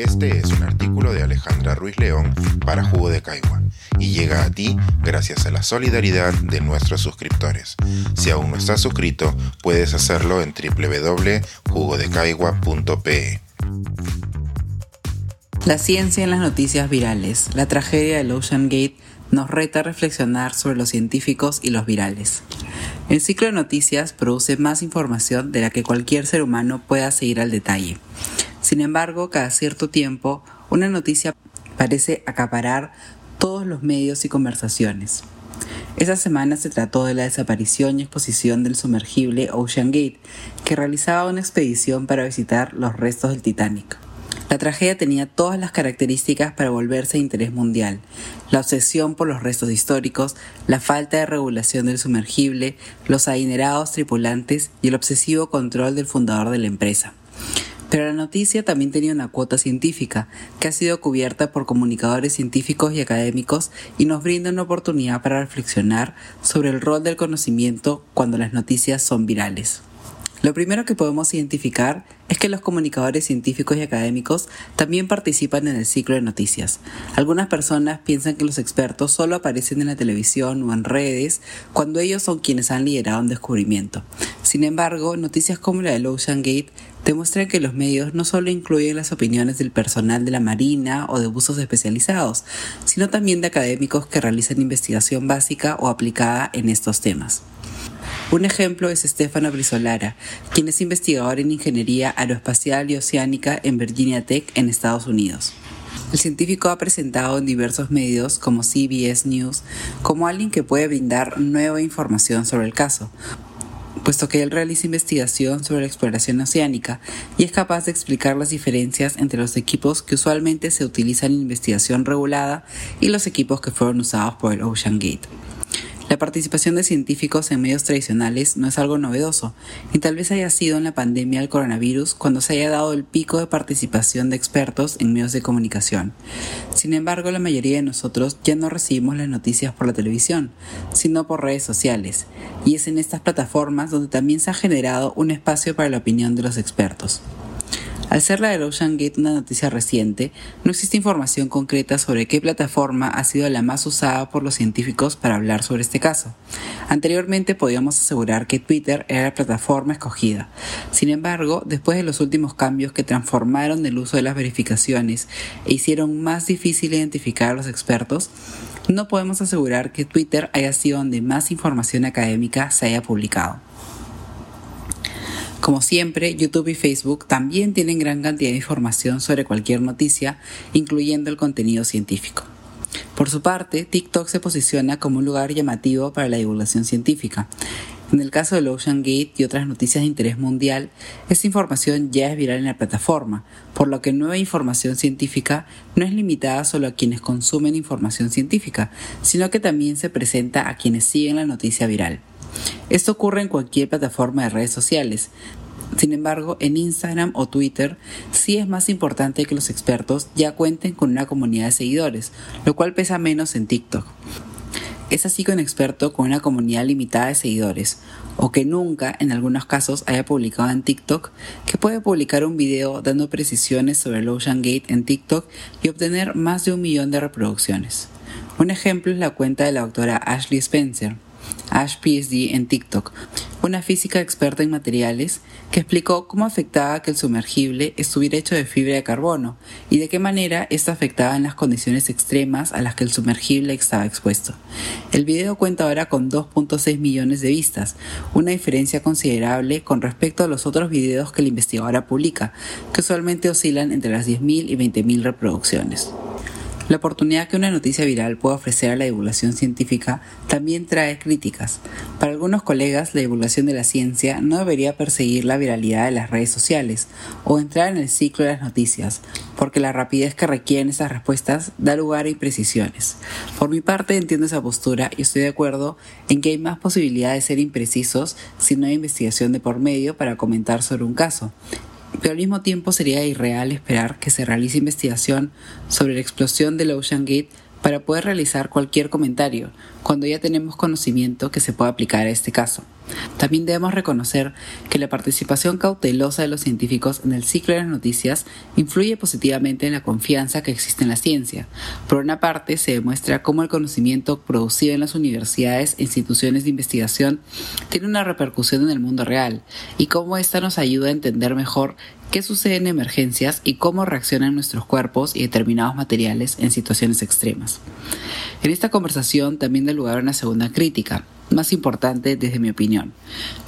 Este es un artículo de Alejandra Ruiz León para Jugo de Caigua y llega a ti gracias a la solidaridad de nuestros suscriptores. Si aún no estás suscrito, puedes hacerlo en www.jugodecaigua.pe. La ciencia en las noticias virales. La tragedia del Ocean Gate nos reta a reflexionar sobre los científicos y los virales. El ciclo de noticias produce más información de la que cualquier ser humano pueda seguir al detalle. Sin embargo, cada cierto tiempo, una noticia parece acaparar todos los medios y conversaciones. Esa semana se trató de la desaparición y exposición del sumergible Ocean Gate, que realizaba una expedición para visitar los restos del Titanic. La tragedia tenía todas las características para volverse de interés mundial. La obsesión por los restos históricos, la falta de regulación del sumergible, los adinerados tripulantes y el obsesivo control del fundador de la empresa. Pero la noticia también tenía una cuota científica, que ha sido cubierta por comunicadores científicos y académicos y nos brinda una oportunidad para reflexionar sobre el rol del conocimiento cuando las noticias son virales. Lo primero que podemos identificar es que los comunicadores científicos y académicos también participan en el ciclo de noticias. Algunas personas piensan que los expertos solo aparecen en la televisión o en redes cuando ellos son quienes han liderado un descubrimiento. Sin embargo, noticias como la del Ocean Gate demuestran que los medios no solo incluyen las opiniones del personal de la Marina o de buzos especializados, sino también de académicos que realizan investigación básica o aplicada en estos temas. Un ejemplo es Stefano Brizolara, quien es investigador en ingeniería aeroespacial y oceánica en Virginia Tech en Estados Unidos. El científico ha presentado en diversos medios como CBS News como alguien que puede brindar nueva información sobre el caso, puesto que él realiza investigación sobre la exploración oceánica y es capaz de explicar las diferencias entre los equipos que usualmente se utilizan en investigación regulada y los equipos que fueron usados por el Ocean Gate. La participación de científicos en medios tradicionales no es algo novedoso, y tal vez haya sido en la pandemia del coronavirus cuando se haya dado el pico de participación de expertos en medios de comunicación. Sin embargo, la mayoría de nosotros ya no recibimos las noticias por la televisión, sino por redes sociales, y es en estas plataformas donde también se ha generado un espacio para la opinión de los expertos. Al ser la del Ocean Gate una noticia reciente, no existe información concreta sobre qué plataforma ha sido la más usada por los científicos para hablar sobre este caso. Anteriormente podíamos asegurar que Twitter era la plataforma escogida. Sin embargo, después de los últimos cambios que transformaron el uso de las verificaciones e hicieron más difícil identificar a los expertos, no podemos asegurar que Twitter haya sido donde más información académica se haya publicado. Como siempre, YouTube y Facebook también tienen gran cantidad de información sobre cualquier noticia, incluyendo el contenido científico. Por su parte, TikTok se posiciona como un lugar llamativo para la divulgación científica. En el caso del Ocean Gate y otras noticias de interés mundial, esta información ya es viral en la plataforma, por lo que nueva información científica no es limitada solo a quienes consumen información científica, sino que también se presenta a quienes siguen la noticia viral. Esto ocurre en cualquier plataforma de redes sociales. Sin embargo, en Instagram o Twitter sí es más importante que los expertos ya cuenten con una comunidad de seguidores, lo cual pesa menos en TikTok. Es así que un experto con una comunidad limitada de seguidores, o que nunca, en algunos casos, haya publicado en TikTok, que puede publicar un video dando precisiones sobre el Ocean Gate en TikTok y obtener más de un millón de reproducciones. Un ejemplo es la cuenta de la doctora Ashley Spencer, Ash PSD en TikTok, una física experta en materiales que explicó cómo afectaba que el sumergible estuviera hecho de fibra de carbono y de qué manera esto afectaba en las condiciones extremas a las que el sumergible estaba expuesto. El video cuenta ahora con 2.6 millones de vistas, una diferencia considerable con respecto a los otros videos que la investigadora publica, que usualmente oscilan entre las 10.000 y 20.000 reproducciones. La oportunidad que una noticia viral puede ofrecer a la divulgación científica también trae críticas. Para algunos colegas, la divulgación de la ciencia no debería perseguir la viralidad de las redes sociales o entrar en el ciclo de las noticias, porque la rapidez que requieren esas respuestas da lugar a imprecisiones. Por mi parte, entiendo esa postura y estoy de acuerdo en que hay más posibilidad de ser imprecisos si no hay investigación de por medio para comentar sobre un caso pero al mismo tiempo sería irreal esperar que se realice investigación sobre la explosión del Ocean Gate para poder realizar cualquier comentario, cuando ya tenemos conocimiento que se puede aplicar a este caso. También debemos reconocer que la participación cautelosa de los científicos en el ciclo de las noticias influye positivamente en la confianza que existe en la ciencia. Por una parte, se demuestra cómo el conocimiento producido en las universidades e instituciones de investigación tiene una repercusión en el mundo real y cómo ésta nos ayuda a entender mejor qué sucede en emergencias y cómo reaccionan nuestros cuerpos y determinados materiales en situaciones extremas. En esta conversación también da lugar a una segunda crítica, más importante desde mi opinión.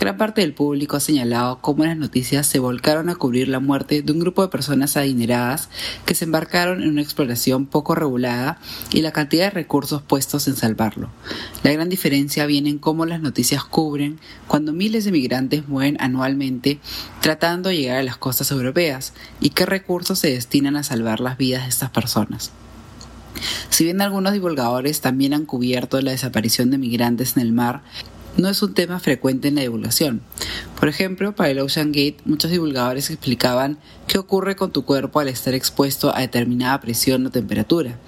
Gran parte del público ha señalado cómo las noticias se volcaron a cubrir la muerte de un grupo de personas adineradas que se embarcaron en una exploración poco regulada y la cantidad de recursos puestos en salvarlo. La gran diferencia viene en cómo las noticias cubren cuando miles de migrantes mueren anualmente tratando de llegar a las costas europeas y qué recursos se destinan a salvar las vidas de estas personas. Si bien algunos divulgadores también han cubierto la desaparición de migrantes en el mar, no es un tema frecuente en la divulgación. Por ejemplo, para el Ocean Gate, muchos divulgadores explicaban qué ocurre con tu cuerpo al estar expuesto a determinada presión o temperatura,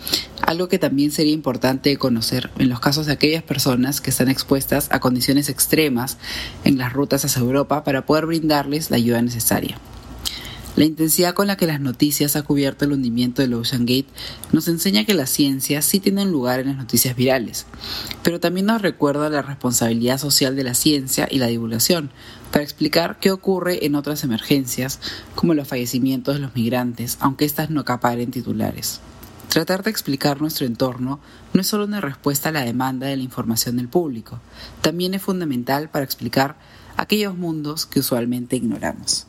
algo que también sería importante conocer en los casos de aquellas personas que están expuestas a condiciones extremas en las rutas hacia Europa para poder brindarles la ayuda necesaria. La intensidad con la que las noticias ha cubierto el hundimiento del Ocean Gate nos enseña que la ciencia sí tiene un lugar en las noticias virales, pero también nos recuerda la responsabilidad social de la ciencia y la divulgación para explicar qué ocurre en otras emergencias, como los fallecimientos de los migrantes, aunque éstas no acaparen titulares. Tratar de explicar nuestro entorno no es solo una respuesta a la demanda de la información del público, también es fundamental para explicar aquellos mundos que usualmente ignoramos.